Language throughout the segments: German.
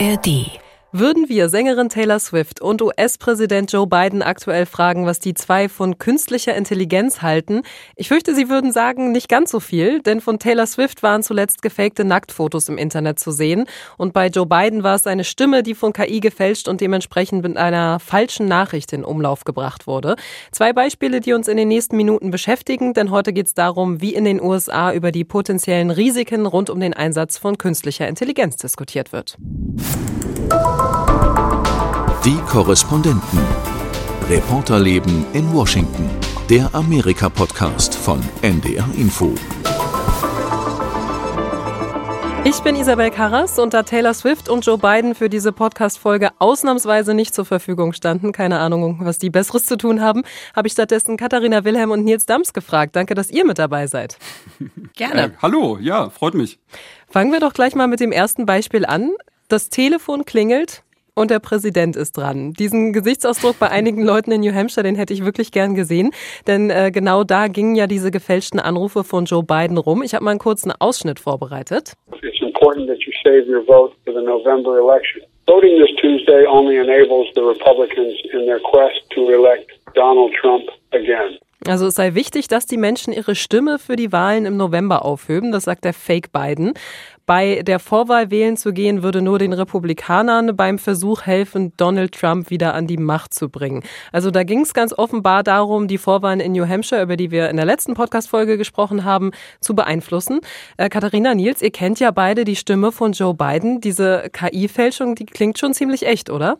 ARD würden wir Sängerin Taylor Swift und US-Präsident Joe Biden aktuell fragen, was die zwei von künstlicher Intelligenz halten, ich fürchte, sie würden sagen, nicht ganz so viel, denn von Taylor Swift waren zuletzt gefakte Nacktfotos im Internet zu sehen und bei Joe Biden war es eine Stimme, die von KI gefälscht und dementsprechend mit einer falschen Nachricht in Umlauf gebracht wurde. Zwei Beispiele, die uns in den nächsten Minuten beschäftigen, denn heute geht es darum, wie in den USA über die potenziellen Risiken rund um den Einsatz von künstlicher Intelligenz diskutiert wird. Die Korrespondenten. Reporterleben in Washington. Der Amerika-Podcast von NDR Info. Ich bin Isabel Karras und da Taylor Swift und Joe Biden für diese Podcast-Folge ausnahmsweise nicht zur Verfügung standen, keine Ahnung, was die Besseres zu tun haben, habe ich stattdessen Katharina Wilhelm und Nils Dams gefragt. Danke, dass ihr mit dabei seid. Gerne. Äh, hallo, ja, freut mich. Fangen wir doch gleich mal mit dem ersten Beispiel an. Das Telefon klingelt und der Präsident ist dran. Diesen Gesichtsausdruck bei einigen Leuten in New Hampshire, den hätte ich wirklich gern gesehen, denn äh, genau da gingen ja diese gefälschten Anrufe von Joe Biden rum. Ich habe mal einen kurzen Ausschnitt vorbereitet. It's important that you save your vote for the November election. Voting this Tuesday only enables the Republicans in their quest to elect Donald Trump again. Also es sei wichtig, dass die Menschen ihre Stimme für die Wahlen im November aufhöben, das sagt der Fake Biden. Bei der Vorwahl wählen zu gehen, würde nur den Republikanern beim Versuch helfen, Donald Trump wieder an die Macht zu bringen. Also da ging es ganz offenbar darum, die Vorwahlen in New Hampshire, über die wir in der letzten Podcast-Folge gesprochen haben, zu beeinflussen. Äh, Katharina Nils, ihr kennt ja beide die Stimme von Joe Biden. Diese KI-Fälschung, die klingt schon ziemlich echt, oder?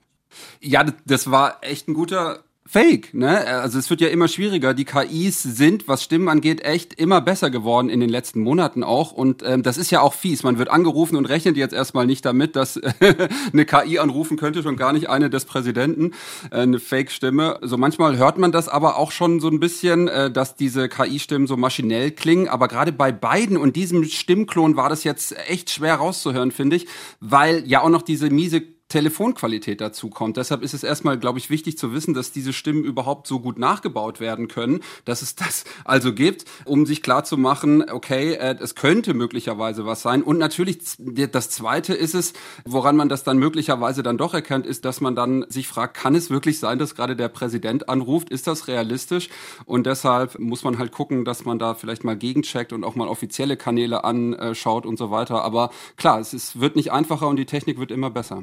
Ja, das war echt ein guter Fake, ne? Also es wird ja immer schwieriger. Die KIs sind, was Stimmen angeht, echt immer besser geworden in den letzten Monaten auch. Und ähm, das ist ja auch fies. Man wird angerufen und rechnet jetzt erstmal nicht damit, dass eine KI anrufen könnte, schon gar nicht eine des Präsidenten, äh, eine Fake-Stimme. So manchmal hört man das aber auch schon so ein bisschen, äh, dass diese KI-Stimmen so maschinell klingen. Aber gerade bei beiden und diesem Stimmklon war das jetzt echt schwer rauszuhören, finde ich, weil ja auch noch diese miese Telefonqualität dazu kommt. Deshalb ist es erstmal, glaube ich, wichtig zu wissen, dass diese Stimmen überhaupt so gut nachgebaut werden können, dass es das also gibt, um sich klar zu machen, okay, äh, es könnte möglicherweise was sein. Und natürlich das Zweite ist es, woran man das dann möglicherweise dann doch erkennt, ist, dass man dann sich fragt, kann es wirklich sein, dass gerade der Präsident anruft? Ist das realistisch? Und deshalb muss man halt gucken, dass man da vielleicht mal gegencheckt und auch mal offizielle Kanäle anschaut und so weiter. Aber klar, es ist, wird nicht einfacher und die Technik wird immer besser.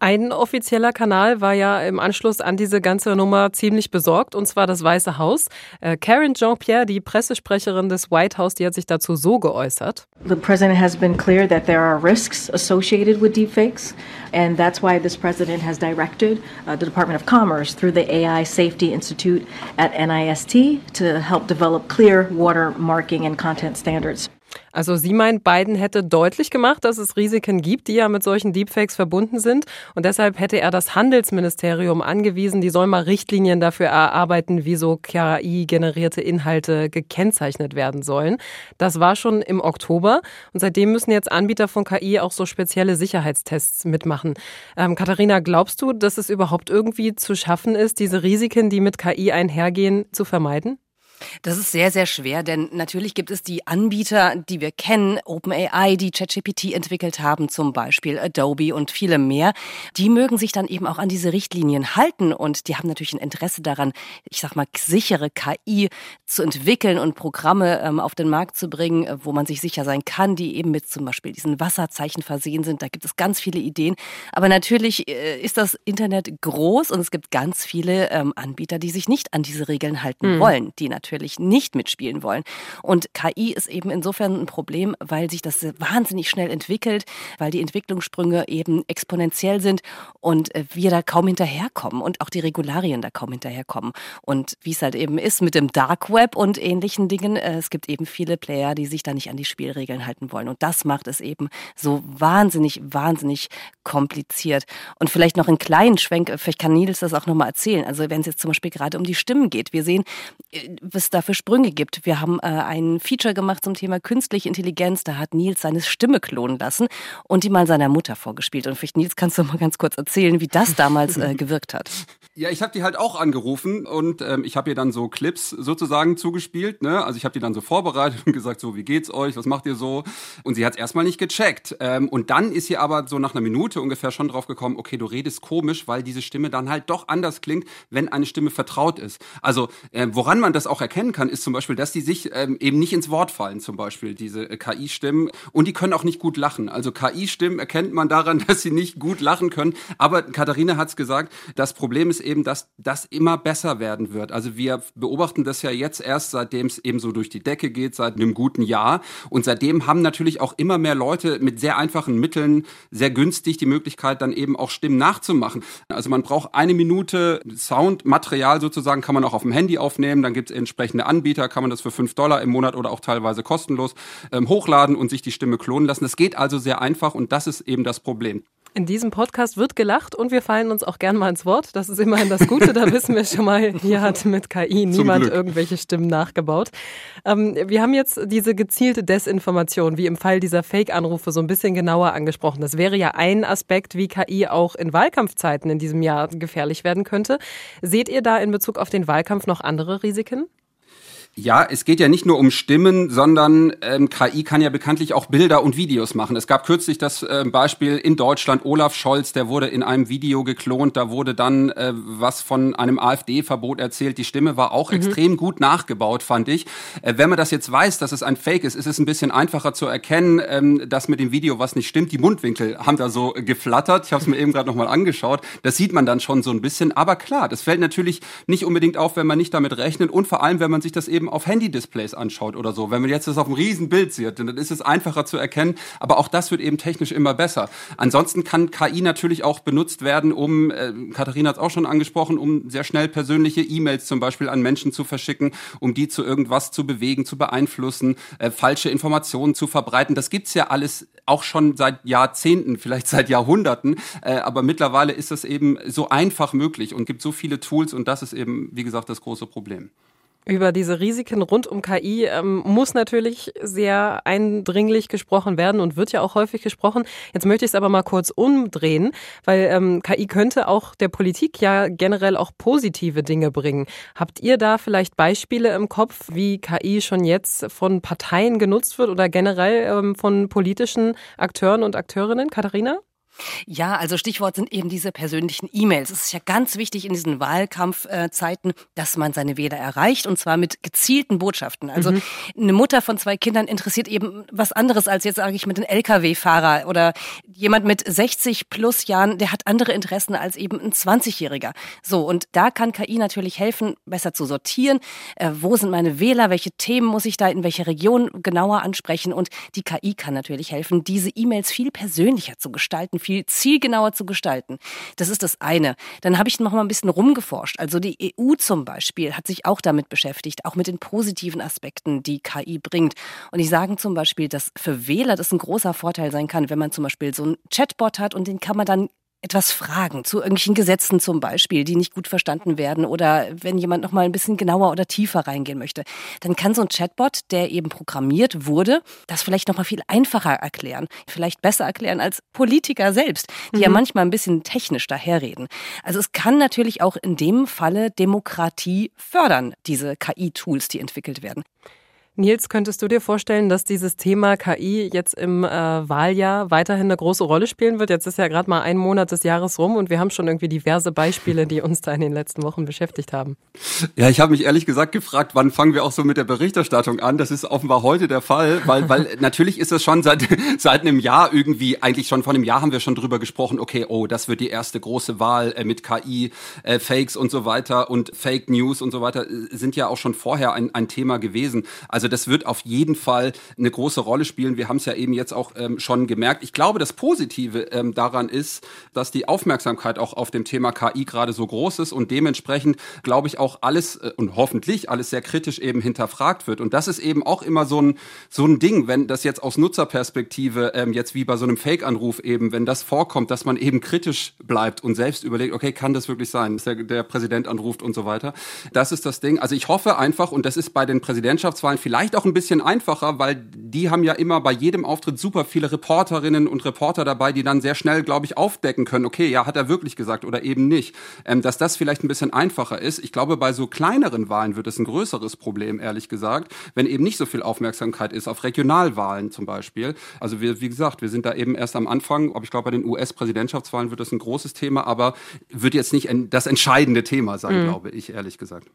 Ein offizieller Kanal war ja im Anschluss an diese ganze Nummer ziemlich besorgt, und zwar das Weiße Haus. Äh, Karen Jean-Pierre, die Pressesprecherin des White House, die hat sich dazu so geäußert. The president has been clear that there are risks associated with deepfakes, and that's why this president has directed uh, the Department of Commerce through the AI Safety Institute at NIST to help develop clear watermarking and content standards. Also sie meint, Biden hätte deutlich gemacht, dass es Risiken gibt, die ja mit solchen Deepfakes verbunden sind. Und deshalb hätte er das Handelsministerium angewiesen, die soll mal Richtlinien dafür erarbeiten, wie so KI-generierte Inhalte gekennzeichnet werden sollen. Das war schon im Oktober. Und seitdem müssen jetzt Anbieter von KI auch so spezielle Sicherheitstests mitmachen. Ähm, Katharina, glaubst du, dass es überhaupt irgendwie zu schaffen ist, diese Risiken, die mit KI einhergehen, zu vermeiden? Das ist sehr, sehr schwer, denn natürlich gibt es die Anbieter, die wir kennen, OpenAI, die ChatGPT entwickelt haben, zum Beispiel Adobe und viele mehr. Die mögen sich dann eben auch an diese Richtlinien halten und die haben natürlich ein Interesse daran, ich sag mal, sichere KI zu entwickeln und Programme ähm, auf den Markt zu bringen, wo man sich sicher sein kann, die eben mit zum Beispiel diesen Wasserzeichen versehen sind. Da gibt es ganz viele Ideen. Aber natürlich äh, ist das Internet groß und es gibt ganz viele ähm, Anbieter, die sich nicht an diese Regeln halten mhm. wollen, die natürlich natürlich nicht mitspielen wollen. Und KI ist eben insofern ein Problem, weil sich das wahnsinnig schnell entwickelt, weil die Entwicklungssprünge eben exponentiell sind und äh, wir da kaum hinterherkommen und auch die Regularien da kaum hinterherkommen. Und wie es halt eben ist mit dem Dark Web und ähnlichen Dingen, äh, es gibt eben viele Player, die sich da nicht an die Spielregeln halten wollen. Und das macht es eben so wahnsinnig, wahnsinnig kompliziert. Und vielleicht noch einen kleinen Schwenk, vielleicht kann Nils das auch nochmal erzählen. Also wenn es jetzt zum Beispiel gerade um die Stimmen geht, wir sehen, äh, es da für Sprünge gibt. Wir haben äh, ein Feature gemacht zum Thema künstliche Intelligenz. Da hat Nils seine Stimme klonen lassen und die mal seiner Mutter vorgespielt. Und vielleicht, Nils, kannst du mal ganz kurz erzählen, wie das damals äh, gewirkt hat? Ja, ich habe die halt auch angerufen und ähm, ich habe ihr dann so Clips sozusagen zugespielt. Ne? Also ich habe die dann so vorbereitet und gesagt, so wie geht's euch, was macht ihr so? Und sie hat es erstmal nicht gecheckt. Ähm, und dann ist sie aber so nach einer Minute ungefähr schon drauf gekommen, okay, du redest komisch, weil diese Stimme dann halt doch anders klingt, wenn eine Stimme vertraut ist. Also äh, woran man das auch erkennen kann, ist zum Beispiel, dass die sich ähm, eben nicht ins Wort fallen, zum Beispiel diese äh, KI-Stimmen. Und die können auch nicht gut lachen. Also KI-Stimmen erkennt man daran, dass sie nicht gut lachen können. Aber Katharina hat es gesagt, das Problem ist eben, dass das immer besser werden wird. Also wir beobachten das ja jetzt erst, seitdem es eben so durch die Decke geht, seit einem guten Jahr. Und seitdem haben natürlich auch immer mehr Leute mit sehr einfachen Mitteln sehr günstig die Möglichkeit, dann eben auch Stimmen nachzumachen. Also man braucht eine Minute Soundmaterial sozusagen, kann man auch auf dem Handy aufnehmen. Dann gibt es entsprechende Anbieter, kann man das für fünf Dollar im Monat oder auch teilweise kostenlos ähm, hochladen und sich die Stimme klonen lassen. Das geht also sehr einfach und das ist eben das Problem. In diesem Podcast wird gelacht und wir fallen uns auch gern mal ins Wort. Das ist immerhin das Gute. Da wissen wir schon mal, hier hat mit KI niemand irgendwelche Stimmen nachgebaut. Ähm, wir haben jetzt diese gezielte Desinformation, wie im Fall dieser Fake-Anrufe, so ein bisschen genauer angesprochen. Das wäre ja ein Aspekt, wie KI auch in Wahlkampfzeiten in diesem Jahr gefährlich werden könnte. Seht ihr da in Bezug auf den Wahlkampf noch andere Risiken? Ja, es geht ja nicht nur um Stimmen, sondern ähm, KI kann ja bekanntlich auch Bilder und Videos machen. Es gab kürzlich das äh, Beispiel in Deutschland, Olaf Scholz, der wurde in einem Video geklont, da wurde dann äh, was von einem AfD-Verbot erzählt. Die Stimme war auch mhm. extrem gut nachgebaut, fand ich. Äh, wenn man das jetzt weiß, dass es ein Fake ist, ist es ein bisschen einfacher zu erkennen, ähm, dass mit dem Video was nicht stimmt. Die Mundwinkel haben da so geflattert. Ich habe es mir eben gerade nochmal angeschaut. Das sieht man dann schon so ein bisschen. Aber klar, das fällt natürlich nicht unbedingt auf, wenn man nicht damit rechnet und vor allem, wenn man sich das eben auf Handy-Displays anschaut oder so. Wenn man jetzt das auf einem riesen Bild sieht, dann ist es einfacher zu erkennen. Aber auch das wird eben technisch immer besser. Ansonsten kann KI natürlich auch benutzt werden, um, äh, Katharina hat es auch schon angesprochen, um sehr schnell persönliche E-Mails zum Beispiel an Menschen zu verschicken, um die zu irgendwas zu bewegen, zu beeinflussen, äh, falsche Informationen zu verbreiten. Das gibt's ja alles auch schon seit Jahrzehnten, vielleicht seit Jahrhunderten. Äh, aber mittlerweile ist das eben so einfach möglich und gibt so viele Tools und das ist eben, wie gesagt, das große Problem. Über diese Risiken rund um KI ähm, muss natürlich sehr eindringlich gesprochen werden und wird ja auch häufig gesprochen. Jetzt möchte ich es aber mal kurz umdrehen, weil ähm, KI könnte auch der Politik ja generell auch positive Dinge bringen. Habt ihr da vielleicht Beispiele im Kopf, wie KI schon jetzt von Parteien genutzt wird oder generell ähm, von politischen Akteuren und Akteurinnen? Katharina? Ja, also Stichwort sind eben diese persönlichen E-Mails. Es ist ja ganz wichtig in diesen Wahlkampfzeiten, dass man seine Wähler erreicht und zwar mit gezielten Botschaften. Also mhm. eine Mutter von zwei Kindern interessiert eben was anderes als jetzt sage ich mit einem LKW-Fahrer oder jemand mit 60 plus Jahren, der hat andere Interessen als eben ein 20-Jähriger. So und da kann KI natürlich helfen, besser zu sortieren. Äh, wo sind meine Wähler? Welche Themen muss ich da in welcher Region genauer ansprechen? Und die KI kann natürlich helfen, diese E-Mails viel persönlicher zu gestalten viel zielgenauer zu gestalten. Das ist das eine. Dann habe ich noch mal ein bisschen rumgeforscht. Also die EU zum Beispiel hat sich auch damit beschäftigt, auch mit den positiven Aspekten, die KI bringt. Und ich sage zum Beispiel, dass für Wähler das ein großer Vorteil sein kann, wenn man zum Beispiel so einen Chatbot hat und den kann man dann etwas fragen zu irgendwelchen Gesetzen zum Beispiel, die nicht gut verstanden werden oder wenn jemand noch mal ein bisschen genauer oder tiefer reingehen möchte, dann kann so ein Chatbot, der eben programmiert wurde, das vielleicht noch mal viel einfacher erklären, vielleicht besser erklären als Politiker selbst, die mhm. ja manchmal ein bisschen technisch daherreden. Also es kann natürlich auch in dem Falle Demokratie fördern, diese KI-Tools, die entwickelt werden. Nils, könntest du dir vorstellen, dass dieses Thema KI jetzt im äh, Wahljahr weiterhin eine große Rolle spielen wird? Jetzt ist ja gerade mal ein Monat des Jahres rum und wir haben schon irgendwie diverse Beispiele, die uns da in den letzten Wochen beschäftigt haben. Ja, ich habe mich ehrlich gesagt gefragt, wann fangen wir auch so mit der Berichterstattung an? Das ist offenbar heute der Fall, weil, weil natürlich ist es schon seit, seit einem Jahr irgendwie, eigentlich schon vor einem Jahr haben wir schon drüber gesprochen, okay, oh, das wird die erste große Wahl äh, mit KI, äh, Fakes und so weiter und Fake News und so weiter äh, sind ja auch schon vorher ein, ein Thema gewesen. Also also das wird auf jeden Fall eine große Rolle spielen. Wir haben es ja eben jetzt auch ähm, schon gemerkt. Ich glaube, das Positive ähm, daran ist, dass die Aufmerksamkeit auch auf dem Thema KI gerade so groß ist und dementsprechend glaube ich auch alles äh, und hoffentlich alles sehr kritisch eben hinterfragt wird. Und das ist eben auch immer so ein so ein Ding, wenn das jetzt aus Nutzerperspektive ähm, jetzt wie bei so einem Fake-Anruf eben, wenn das vorkommt, dass man eben kritisch bleibt und selbst überlegt, okay, kann das wirklich sein, dass der, der Präsident anruft und so weiter. Das ist das Ding. Also ich hoffe einfach und das ist bei den Präsidentschaftswahlen vielleicht vielleicht auch ein bisschen einfacher, weil die haben ja immer bei jedem Auftritt super viele Reporterinnen und Reporter dabei, die dann sehr schnell, glaube ich, aufdecken können, okay, ja, hat er wirklich gesagt oder eben nicht. Ähm, dass das vielleicht ein bisschen einfacher ist. Ich glaube, bei so kleineren Wahlen wird es ein größeres Problem, ehrlich gesagt, wenn eben nicht so viel Aufmerksamkeit ist, auf Regionalwahlen zum Beispiel. Also wir, wie gesagt, wir sind da eben erst am Anfang, aber ich glaube, bei den US-Präsidentschaftswahlen wird das ein großes Thema, aber wird jetzt nicht das entscheidende Thema sein, mhm. glaube ich, ehrlich gesagt.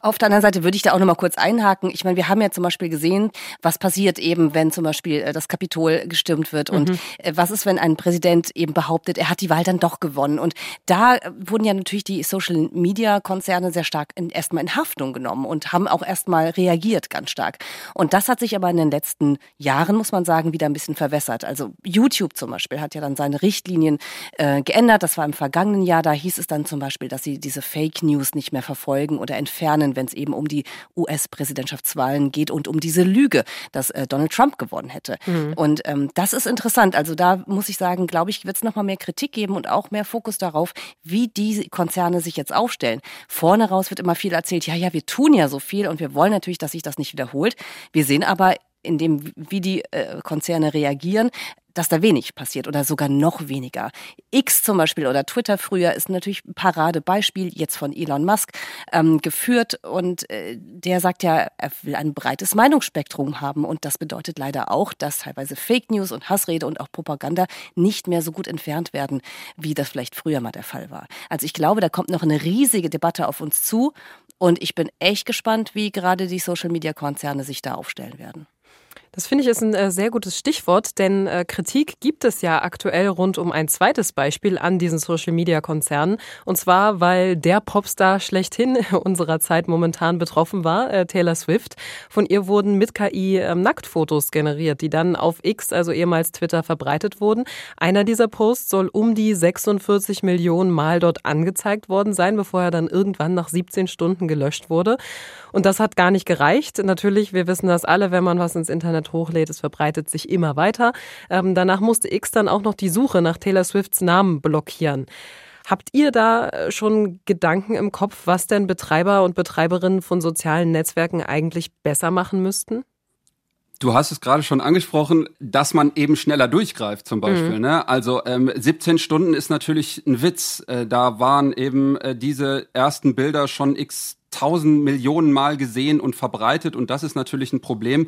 Auf der anderen Seite würde ich da auch noch mal kurz einhaken. Ich meine, wir haben ja zum Beispiel gesehen, was passiert eben, wenn zum Beispiel äh, das Kapitol gestürmt wird. Und mhm. Äh, was ist, wenn ein Präsident eben behauptet, er hat die Wahl dann doch gewonnen. Und da äh, wurden ja natürlich die Social-Media-Konzerne sehr stark erstmal in Haftung genommen und haben auch erstmal reagiert ganz stark. Und das hat sich aber in den letzten Jahren, muss man sagen, wieder ein bisschen verwässert. Also YouTube zum Beispiel hat ja dann seine Richtlinien äh, geändert. Das war im vergangenen Jahr. Da hieß es dann zum Beispiel, dass sie diese Fake News nicht mehr verfolgen oder entfernen können, wenn es eben um die US-Präsidentschaftswahlen geht und um diese Lüge, dass äh, Donald Trump gewonnen hätte. Mhm. Und ähm, das ist interessant. Also da muss ich sagen, glaube ich, wird es nochmal mehr Kritik geben und auch mehr Fokus darauf, wie die Konzerne sich jetzt aufstellen. Vorne raus wird immer viel erzählt, ja, ja, wir tun ja so viel und wir wollen natürlich, dass sich das nicht wiederholt. Wir sehen aber in dem, wie die äh, Konzerne reagieren, dass da wenig passiert oder sogar noch weniger. X zum Beispiel oder Twitter früher ist natürlich ein Paradebeispiel, jetzt von Elon Musk ähm, geführt und äh, der sagt ja, er will ein breites Meinungsspektrum haben und das bedeutet leider auch, dass teilweise Fake News und Hassrede und auch Propaganda nicht mehr so gut entfernt werden, wie das vielleicht früher mal der Fall war. Also ich glaube, da kommt noch eine riesige Debatte auf uns zu und ich bin echt gespannt, wie gerade die Social-Media-Konzerne sich da aufstellen werden. Das finde ich ist ein äh, sehr gutes Stichwort, denn äh, Kritik gibt es ja aktuell rund um ein zweites Beispiel an diesen Social-Media-Konzernen. Und zwar, weil der Popstar schlechthin unserer Zeit momentan betroffen war, äh, Taylor Swift. Von ihr wurden mit KI ähm, Nacktfotos generiert, die dann auf X, also ehemals Twitter, verbreitet wurden. Einer dieser Posts soll um die 46 Millionen Mal dort angezeigt worden sein, bevor er dann irgendwann nach 17 Stunden gelöscht wurde. Und das hat gar nicht gereicht. Natürlich, wir wissen das alle, wenn man was ins Internet Internet hochlädt, es verbreitet sich immer weiter. Ähm, danach musste X dann auch noch die Suche nach Taylor Swifts Namen blockieren. Habt ihr da äh, schon Gedanken im Kopf, was denn Betreiber und Betreiberinnen von sozialen Netzwerken eigentlich besser machen müssten? Du hast es gerade schon angesprochen, dass man eben schneller durchgreift zum Beispiel. Mhm. Ne? Also ähm, 17 Stunden ist natürlich ein Witz. Äh, da waren eben äh, diese ersten Bilder schon x tausend Millionen Mal gesehen und verbreitet und das ist natürlich ein Problem.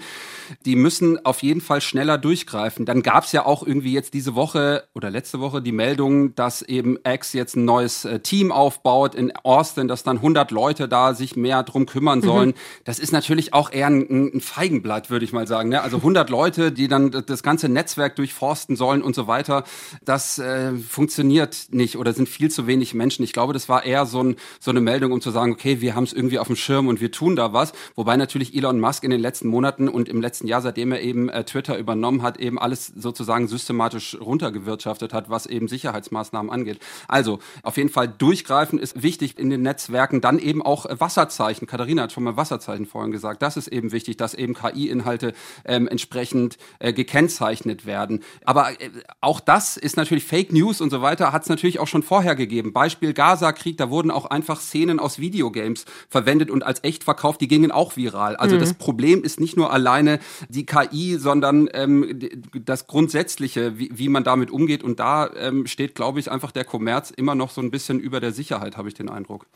Die müssen auf jeden Fall schneller durchgreifen. Dann gab es ja auch irgendwie jetzt diese Woche oder letzte Woche die Meldung, dass eben X jetzt ein neues äh, Team aufbaut in Austin, dass dann 100 Leute da sich mehr drum kümmern mhm. sollen. Mhm. Das ist natürlich auch eher ein, ein Feigenblatt, würde ich mal sagen. Ne? Also 100 Leute, die dann das ganze Netzwerk durchforsten sollen und so weiter. Das äh, funktioniert nicht oder sind viel zu wenig Menschen. Ich glaube, das war eher so, ein, so eine Meldung, um zu sagen, okay, wir haben es irgendwie auf dem Schirm und wir tun da was. Wobei natürlich Elon Musk in den letzten Monaten und im letzten Jahr, seitdem er eben äh, Twitter übernommen hat, eben alles sozusagen systematisch runtergewirtschaftet hat, was eben Sicherheitsmaßnahmen angeht. Also auf jeden Fall durchgreifen ist wichtig in den Netzwerken. Dann eben auch Wasserzeichen. Katharina hat schon mal Wasserzeichen vorhin gesagt. Das ist eben wichtig, dass eben KI-Inhalte ähm, entsprechend äh, gekennzeichnet werden. Aber äh, auch das ist natürlich Fake News und so weiter, hat es natürlich auch schon vorher gegeben. Beispiel Gaza-Krieg, da wurden auch einfach Szenen aus Videogames verwendet und als echt verkauft, die gingen auch viral. Also mhm. das Problem ist nicht nur alleine die KI, sondern ähm, das Grundsätzliche, wie, wie man damit umgeht. Und da ähm, steht, glaube ich, einfach der Kommerz immer noch so ein bisschen über der Sicherheit, habe ich den Eindruck.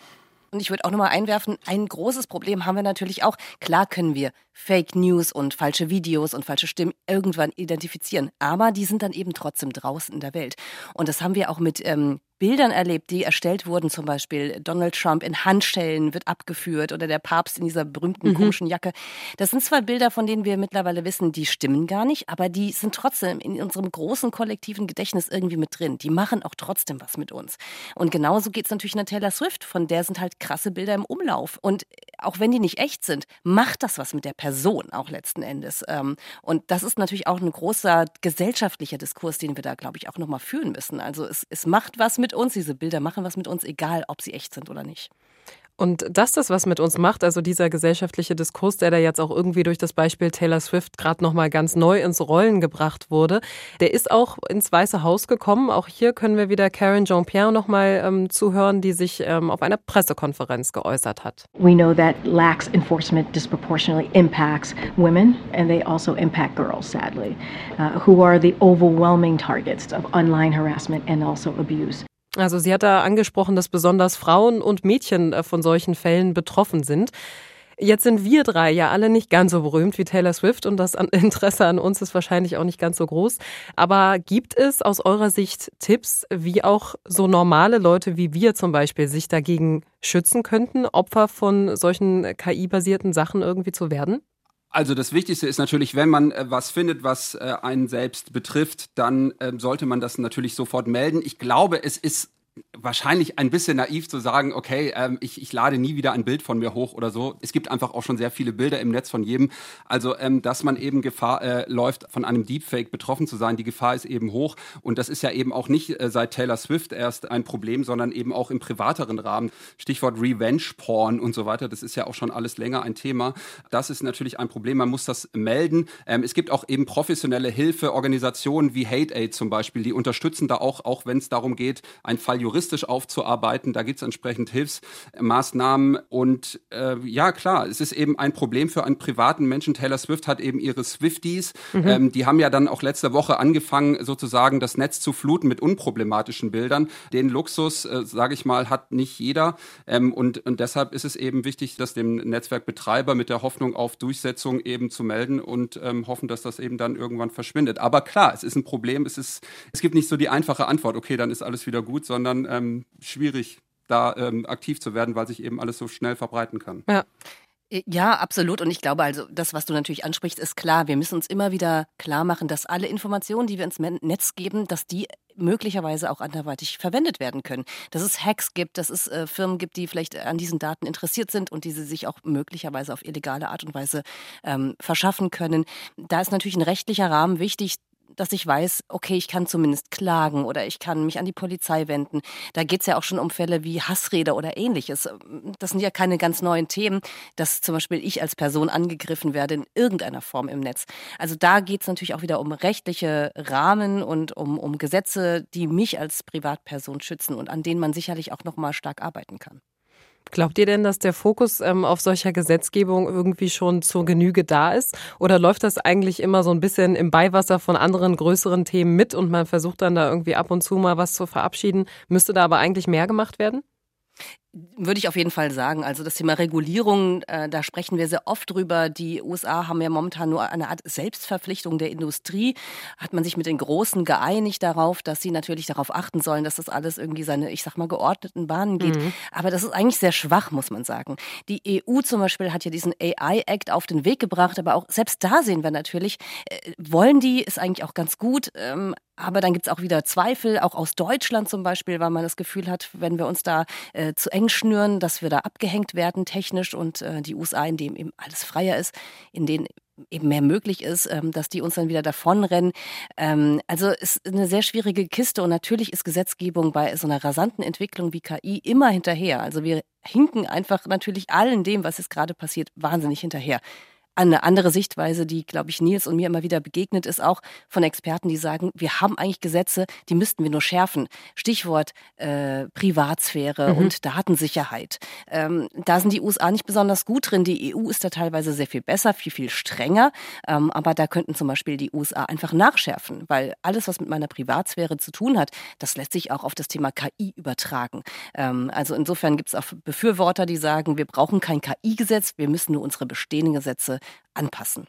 Und ich würde auch nochmal einwerfen, ein großes Problem haben wir natürlich auch. Klar können wir Fake News und falsche Videos und falsche Stimmen irgendwann identifizieren, aber die sind dann eben trotzdem draußen in der Welt. Und das haben wir auch mit ähm, Bildern erlebt, die erstellt wurden, zum Beispiel Donald Trump in Handschellen wird abgeführt oder der Papst in dieser berühmten mhm. komischen Jacke. Das sind zwar Bilder, von denen wir mittlerweile wissen, die stimmen gar nicht, aber die sind trotzdem in unserem großen kollektiven Gedächtnis irgendwie mit drin. Die machen auch trotzdem was mit uns. Und genauso geht es natürlich einer Taylor Swift, von der sind halt krasse Bilder im Umlauf. Und auch wenn die nicht echt sind, macht das was mit der Person auch letzten Endes. Ähm, und das ist natürlich auch ein großer gesellschaftlicher Diskurs, den wir da, glaube ich, auch nochmal führen müssen. Also es, es macht was mit uns, diese Bilder machen was mit uns, egal ob sie echt sind oder nicht. Und dass das was mit uns macht, also dieser gesellschaftliche Diskurs, der da jetzt auch irgendwie durch das Beispiel Taylor Swift gerade nochmal ganz neu ins Rollen gebracht wurde, der ist auch ins Weiße Haus gekommen. Auch hier können wir wieder Karen Jean-Pierre nochmal ähm, zuhören, die sich ähm, auf einer Pressekonferenz geäußert hat. We know that lax enforcement disproportionately impacts women and they also impact girls, sadly, uh, who are the overwhelming targets of online harassment and also abuse. Also sie hat da angesprochen, dass besonders Frauen und Mädchen äh, von solchen Fällen betroffen sind. Jetzt sind wir drei ja alle nicht ganz so berühmt wie Taylor Swift und das Interesse an uns ist wahrscheinlich auch nicht ganz so groß. Aber gibt es aus eurer Sicht Tipps, wie auch so normale Leute wie wir zum Beispiel sich dagegen schützen könnten, Opfer von solchen KI-basierten Sachen irgendwie zu werden? Also das Wichtigste ist natürlich, wenn man äh, was findet, was äh, einen selbst betrifft, dann äh, sollte man das natürlich sofort melden. Ich glaube, es ist wahrscheinlich ein bisschen naiv zu sagen, okay, ähm, ich, ich lade nie wieder ein Bild von mir hoch oder so. Es gibt einfach auch schon sehr viele Bilder im Netz von jedem. Also, ähm, dass man eben Gefahr äh, läuft, von einem Deepfake betroffen zu sein, die Gefahr ist eben hoch. Und das ist ja eben auch nicht äh, seit Taylor Swift erst ein Problem, sondern eben auch im privateren Rahmen. Stichwort Revenge Porn und so weiter. Das ist ja auch schon alles länger ein Thema. Das ist natürlich ein Problem. Man muss das melden. Ähm, es gibt auch eben professionelle Hilfeorganisationen wie Hate Aid zum Beispiel, die unterstützen da auch, auch wenn es darum geht, einen Fall juristisch aufzuarbeiten. Da gibt es entsprechend Hilfsmaßnahmen. Und äh, ja, klar, es ist eben ein Problem für einen privaten Menschen. Taylor Swift hat eben ihre Swifties. Mhm. Ähm, die haben ja dann auch letzte Woche angefangen, sozusagen das Netz zu fluten mit unproblematischen Bildern. Den Luxus, äh, sage ich mal, hat nicht jeder. Ähm, und, und deshalb ist es eben wichtig, das dem Netzwerkbetreiber mit der Hoffnung auf Durchsetzung eben zu melden und ähm, hoffen, dass das eben dann irgendwann verschwindet. Aber klar, es ist ein Problem. Es, ist, es gibt nicht so die einfache Antwort, okay, dann ist alles wieder gut, sondern ähm, schwierig, da ähm, aktiv zu werden, weil sich eben alles so schnell verbreiten kann. Ja. Ja, absolut. Und ich glaube also, das, was du natürlich ansprichst, ist klar. Wir müssen uns immer wieder klar machen, dass alle Informationen, die wir ins Netz geben, dass die möglicherweise auch anderweitig verwendet werden können. Dass es Hacks gibt, dass es äh, Firmen gibt, die vielleicht an diesen Daten interessiert sind und diese sich auch möglicherweise auf illegale Art und Weise ähm, verschaffen können. Da ist natürlich ein rechtlicher Rahmen wichtig, dass ich weiß, okay, ich kann zumindest klagen oder ich kann mich an die Polizei wenden. Da geht es ja auch schon um Fälle wie Hassrede oder ähnliches. Das sind ja keine ganz neuen Themen, dass zum Beispiel ich als Person angegriffen werde in irgendeiner Form im Netz. Also da geht es natürlich auch wieder um rechtliche Rahmen und um, um Gesetze, die mich als Privatperson schützen und an denen man sicherlich auch noch mal stark arbeiten kann. Glaubt ihr denn, dass der Fokus ähm, auf solcher Gesetzgebung irgendwie schon zur Genüge da ist? Oder läuft das eigentlich immer so ein bisschen im Beiwasser von anderen größeren Themen mit und man versucht dann da irgendwie ab und zu mal was zu verabschieden? Müsste da aber eigentlich mehr gemacht werden? Würde ich auf jeden Fall sagen. Also das Thema Regulierung, äh, da sprechen wir sehr oft drüber. Die USA haben ja momentan nur eine Art Selbstverpflichtung der Industrie. Hat man sich mit den Großen geeinigt darauf, dass sie natürlich darauf achten sollen, dass das alles irgendwie seine, ich sag mal, geordneten Bahnen geht. Mhm. Aber das ist eigentlich sehr schwach, muss man sagen. Die EU zum Beispiel hat ja diesen AI-Act auf den Weg gebracht, aber auch selbst da sehen wir natürlich, äh, wollen die, ist eigentlich auch ganz gut. Ähm, aber dann gibt's auch wieder Zweifel, auch aus Deutschland zum Beispiel, weil man das Gefühl hat, wenn wir uns da äh, zu eng schnüren, dass wir da abgehängt werden technisch und äh, die USA, in dem eben alles freier ist, in denen eben mehr möglich ist, ähm, dass die uns dann wieder davonrennen. Ähm, also ist eine sehr schwierige Kiste und natürlich ist Gesetzgebung bei so einer rasanten Entwicklung wie KI immer hinterher. Also wir hinken einfach natürlich allen dem, was jetzt gerade passiert, wahnsinnig hinterher. Eine andere Sichtweise, die, glaube ich, Nils und mir immer wieder begegnet, ist auch von Experten, die sagen, wir haben eigentlich Gesetze, die müssten wir nur schärfen. Stichwort äh, Privatsphäre mhm. und Datensicherheit. Ähm, da sind die USA nicht besonders gut drin. Die EU ist da teilweise sehr viel besser, viel, viel strenger. Ähm, aber da könnten zum Beispiel die USA einfach nachschärfen, weil alles, was mit meiner Privatsphäre zu tun hat, das lässt sich auch auf das Thema KI übertragen. Ähm, also insofern gibt es auch Befürworter, die sagen, wir brauchen kein KI-Gesetz, wir müssen nur unsere bestehenden Gesetze anpassen.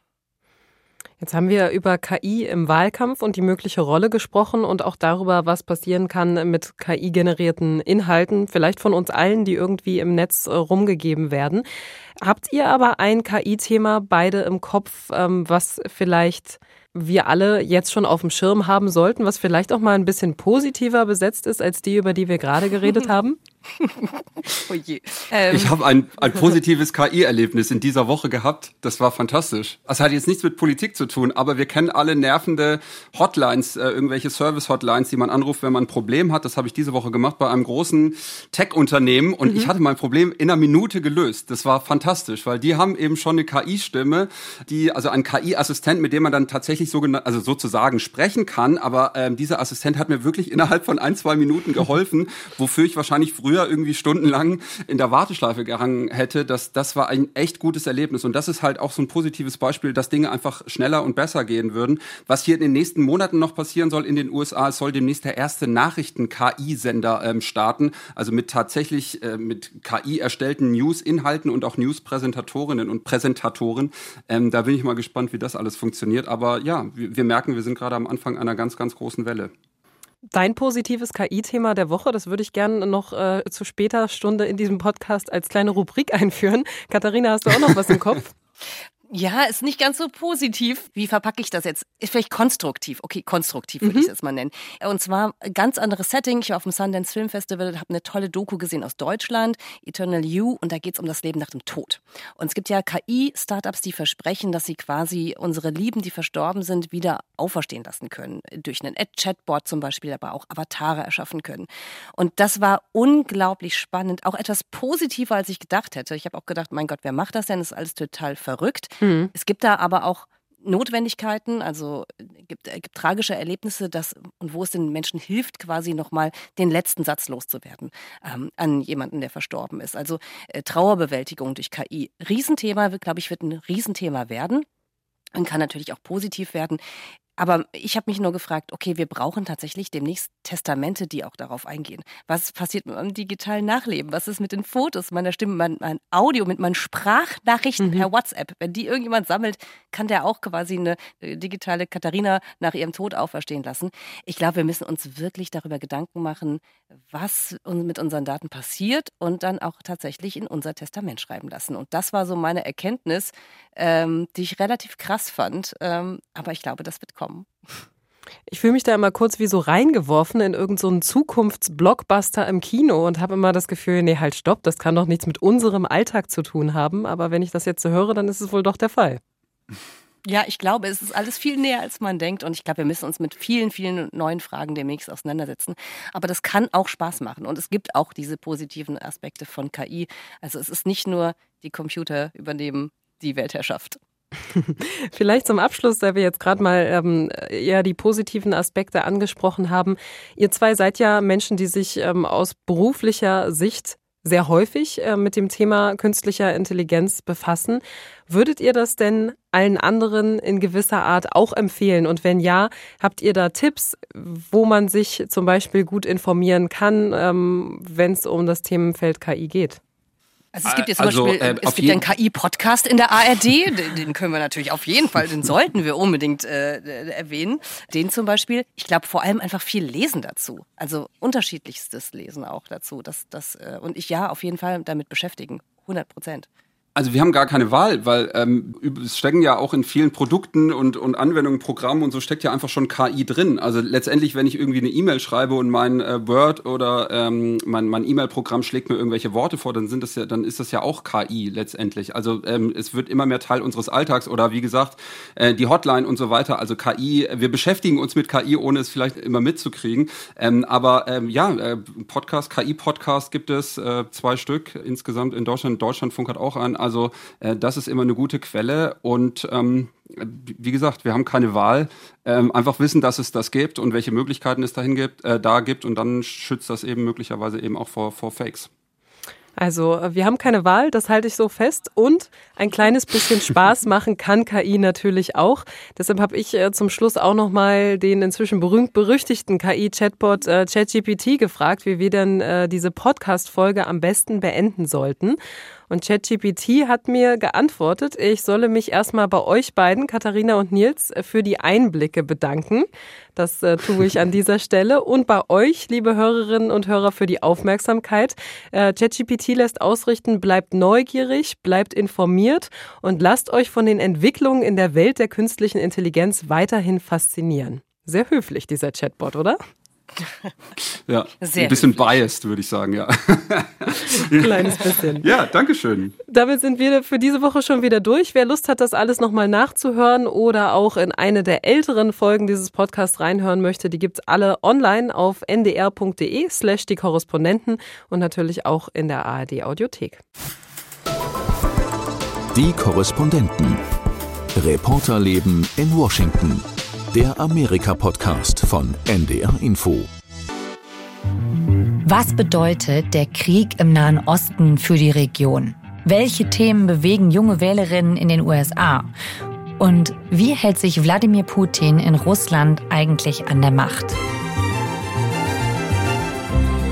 Jetzt haben wir über KI im Wahlkampf und die mögliche Rolle gesprochen und auch darüber, was passieren kann mit KI-generierten Inhalten, vielleicht von uns allen, die irgendwie im Netz äh, rumgegeben werden. Habt ihr aber ein KI-Thema beide im Kopf, ähm, was vielleicht wir alle jetzt schon auf dem Schirm haben sollten, was vielleicht auch mal ein bisschen positiver besetzt ist als die, über die wir gerade geredet haben? oh je. Ähm. Ich habe ein, ein positives KI-Erlebnis in dieser Woche gehabt. Das war fantastisch. Das hat jetzt nichts mit Politik zu tun, aber wir kennen alle nervende Hotlines, äh, irgendwelche Service-Hotlines, die man anruft, wenn man ein Problem hat. Das habe ich diese Woche gemacht bei einem großen Tech-Unternehmen und mhm. ich hatte mein Problem in einer Minute gelöst. Das war fantastisch, weil die haben eben schon eine KI-Stimme, die also ein KI-Assistent, mit dem man dann tatsächlich so also sozusagen sprechen kann. Aber ähm, dieser Assistent hat mir wirklich innerhalb von ein zwei Minuten geholfen, wofür ich wahrscheinlich früher irgendwie stundenlang in der Warteschleife gehangen hätte. Das das war ein echt gutes Erlebnis und das ist halt auch so ein positives Beispiel, dass Dinge einfach schneller und besser gehen würden. Was hier in den nächsten Monaten noch passieren soll in den USA, es soll demnächst der erste Nachrichten-KI-Sender ähm, starten, also mit tatsächlich äh, mit KI erstellten News-Inhalten und auch News-Präsentatorinnen und Präsentatoren. Ähm, da bin ich mal gespannt, wie das alles funktioniert. Aber ja, wir, wir merken, wir sind gerade am Anfang einer ganz, ganz großen Welle. Dein positives KI-Thema der Woche, das würde ich gerne noch äh, zu später Stunde in diesem Podcast als kleine Rubrik einführen. Katharina, hast du auch noch was im Kopf? Ja, ist nicht ganz so positiv. Wie verpacke ich das jetzt? Ist vielleicht konstruktiv. Okay, konstruktiv würde mhm. ich es jetzt mal nennen. Und zwar ganz anderes Setting. Ich war auf dem Sundance Film Festival, habe eine tolle Doku gesehen aus Deutschland, Eternal You, und da geht es um das Leben nach dem Tod. Und es gibt ja KI-Startups, die versprechen, dass sie quasi unsere Lieben, die verstorben sind, wieder auferstehen lassen können. Durch einen Chatbot zum Beispiel, aber auch Avatare erschaffen können. Und das war unglaublich spannend. Auch etwas positiver, als ich gedacht hätte. Ich habe auch gedacht, mein Gott, wer macht das denn? Das ist alles total verrückt. Mhm. Es gibt da aber auch Notwendigkeiten, also gibt, äh, gibt tragische Erlebnisse, dass, und wo es den Menschen hilft, quasi nochmal den letzten Satz loszuwerden ähm, an jemanden, der verstorben ist. Also äh, Trauerbewältigung durch KI. Riesenthema, glaube ich, wird ein Riesenthema werden und kann natürlich auch positiv werden. Aber ich habe mich nur gefragt, okay, wir brauchen tatsächlich demnächst Testamente, die auch darauf eingehen. Was passiert mit meinem digitalen Nachleben? Was ist mit den Fotos, meiner Stimme, mein, mein Audio, mit meinen Sprachnachrichten mhm. per WhatsApp? Wenn die irgendjemand sammelt, kann der auch quasi eine äh, digitale Katharina nach ihrem Tod auferstehen lassen. Ich glaube, wir müssen uns wirklich darüber Gedanken machen, was mit unseren Daten passiert und dann auch tatsächlich in unser Testament schreiben lassen. Und das war so meine Erkenntnis, ähm, die ich relativ krass fand. Ähm, aber ich glaube, das wird kommen kommen. Ich fühle mich da immer kurz wie so reingeworfen in irgendeinen so Zukunftsblockbuster im Kino und habe immer das Gefühl, nee, halt stopp, das kann doch nichts mit unserem Alltag zu tun haben. Aber wenn ich das jetzt so höre, dann ist es wohl doch der Fall. Ja, ich glaube, es ist alles viel näher, als man denkt. Und ich glaube, wir müssen uns mit vielen, vielen neuen Fragen demnächst auseinandersetzen. Aber das kann auch Spaß machen. Und es gibt auch diese positiven Aspekte von KI. Also es ist nicht nur, die Computer übernehmen die Weltherrschaft. Vielleicht zum Abschluss, da wir jetzt gerade mal ähm, eher die positiven Aspekte angesprochen haben. Ihr zwei seid ja Menschen, die sich ähm, aus beruflicher Sicht sehr häufig äh, mit dem Thema künstlicher Intelligenz befassen. Würdet ihr das denn allen anderen in gewisser Art auch empfehlen? Und wenn ja, habt ihr da Tipps, wo man sich zum Beispiel gut informieren kann, ähm, wenn es um das Themenfeld KI geht? Also es gibt jetzt zum also, Beispiel, äh, es gibt einen KI-Podcast in der ARD, den, können wir natürlich auf jeden Fall, den sollten wir unbedingt äh, erwähnen. Den zum Beispiel, ich glaube vor allem einfach viel Lesen dazu. Also unterschiedlichstes Lesen auch dazu. Das, das, äh, und ich ja auf jeden Fall damit beschäftigen. 100 Prozent. Also wir haben gar keine Wahl, weil ähm, es stecken ja auch in vielen Produkten und, und Anwendungen, Programmen und so steckt ja einfach schon KI drin. Also letztendlich, wenn ich irgendwie eine E-Mail schreibe und mein äh, Word oder ähm, mein, mein E-Mail-Programm schlägt mir irgendwelche Worte vor, dann sind das ja, dann ist das ja auch KI letztendlich. Also ähm, es wird immer mehr Teil unseres Alltags oder wie gesagt äh, die Hotline und so weiter. Also KI, wir beschäftigen uns mit KI, ohne es vielleicht immer mitzukriegen. Ähm, aber ähm, ja, äh, Podcast, KI-Podcast gibt es äh, zwei Stück insgesamt in Deutschland. Deutschlandfunk hat auch einen also äh, das ist immer eine gute Quelle und ähm, wie gesagt, wir haben keine Wahl. Ähm, einfach wissen, dass es das gibt und welche Möglichkeiten es dahin gibt, äh, da gibt und dann schützt das eben möglicherweise eben auch vor, vor Fakes. Also äh, wir haben keine Wahl, das halte ich so fest. Und ein kleines bisschen Spaß machen kann KI natürlich auch. Deshalb habe ich äh, zum Schluss auch nochmal den inzwischen berühmt-berüchtigten KI-Chatbot äh, ChatGPT gefragt, wie wir denn äh, diese Podcast-Folge am besten beenden sollten. Und ChatGPT hat mir geantwortet, ich solle mich erstmal bei euch beiden, Katharina und Nils, für die Einblicke bedanken. Das äh, tue ich an dieser Stelle. Und bei euch, liebe Hörerinnen und Hörer, für die Aufmerksamkeit. Äh, ChatGPT lässt ausrichten, bleibt neugierig, bleibt informiert und lasst euch von den Entwicklungen in der Welt der künstlichen Intelligenz weiterhin faszinieren. Sehr höflich, dieser Chatbot, oder? Ja, Sehr ein bisschen höflich. biased, würde ich sagen, ja. Kleines bisschen. Ja, danke schön. Damit sind wir für diese Woche schon wieder durch. Wer Lust hat, das alles nochmal nachzuhören oder auch in eine der älteren Folgen dieses Podcasts reinhören möchte, die gibt's alle online auf ndr.de slash die Korrespondenten und natürlich auch in der ARD Audiothek. Die Korrespondenten. Reporterleben in Washington. Der Amerika-Podcast von NDR Info. Was bedeutet der Krieg im Nahen Osten für die Region? Welche Themen bewegen junge Wählerinnen in den USA? Und wie hält sich Wladimir Putin in Russland eigentlich an der Macht?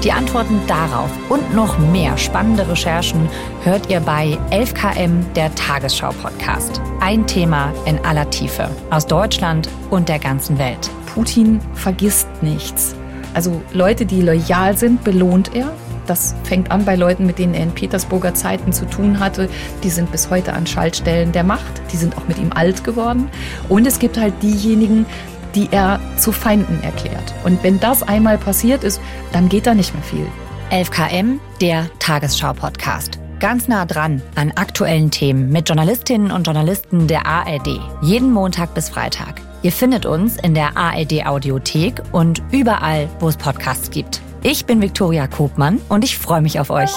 Die Antworten darauf und noch mehr spannende Recherchen hört ihr bei 11KM, der Tagesschau-Podcast. Ein Thema in aller Tiefe aus Deutschland und der ganzen Welt. Putin vergisst nichts. Also Leute, die loyal sind, belohnt er. Das fängt an bei Leuten, mit denen er in Petersburger Zeiten zu tun hatte. Die sind bis heute an Schaltstellen der Macht. Die sind auch mit ihm alt geworden. Und es gibt halt diejenigen, die er zu Feinden erklärt. Und wenn das einmal passiert ist, dann geht da nicht mehr viel. 11KM, der Tagesschau-Podcast. Ganz nah dran an aktuellen Themen mit Journalistinnen und Journalisten der ARD. Jeden Montag bis Freitag. Ihr findet uns in der ARD Audiothek und überall, wo es Podcasts gibt. Ich bin Viktoria Kobmann und ich freue mich auf euch.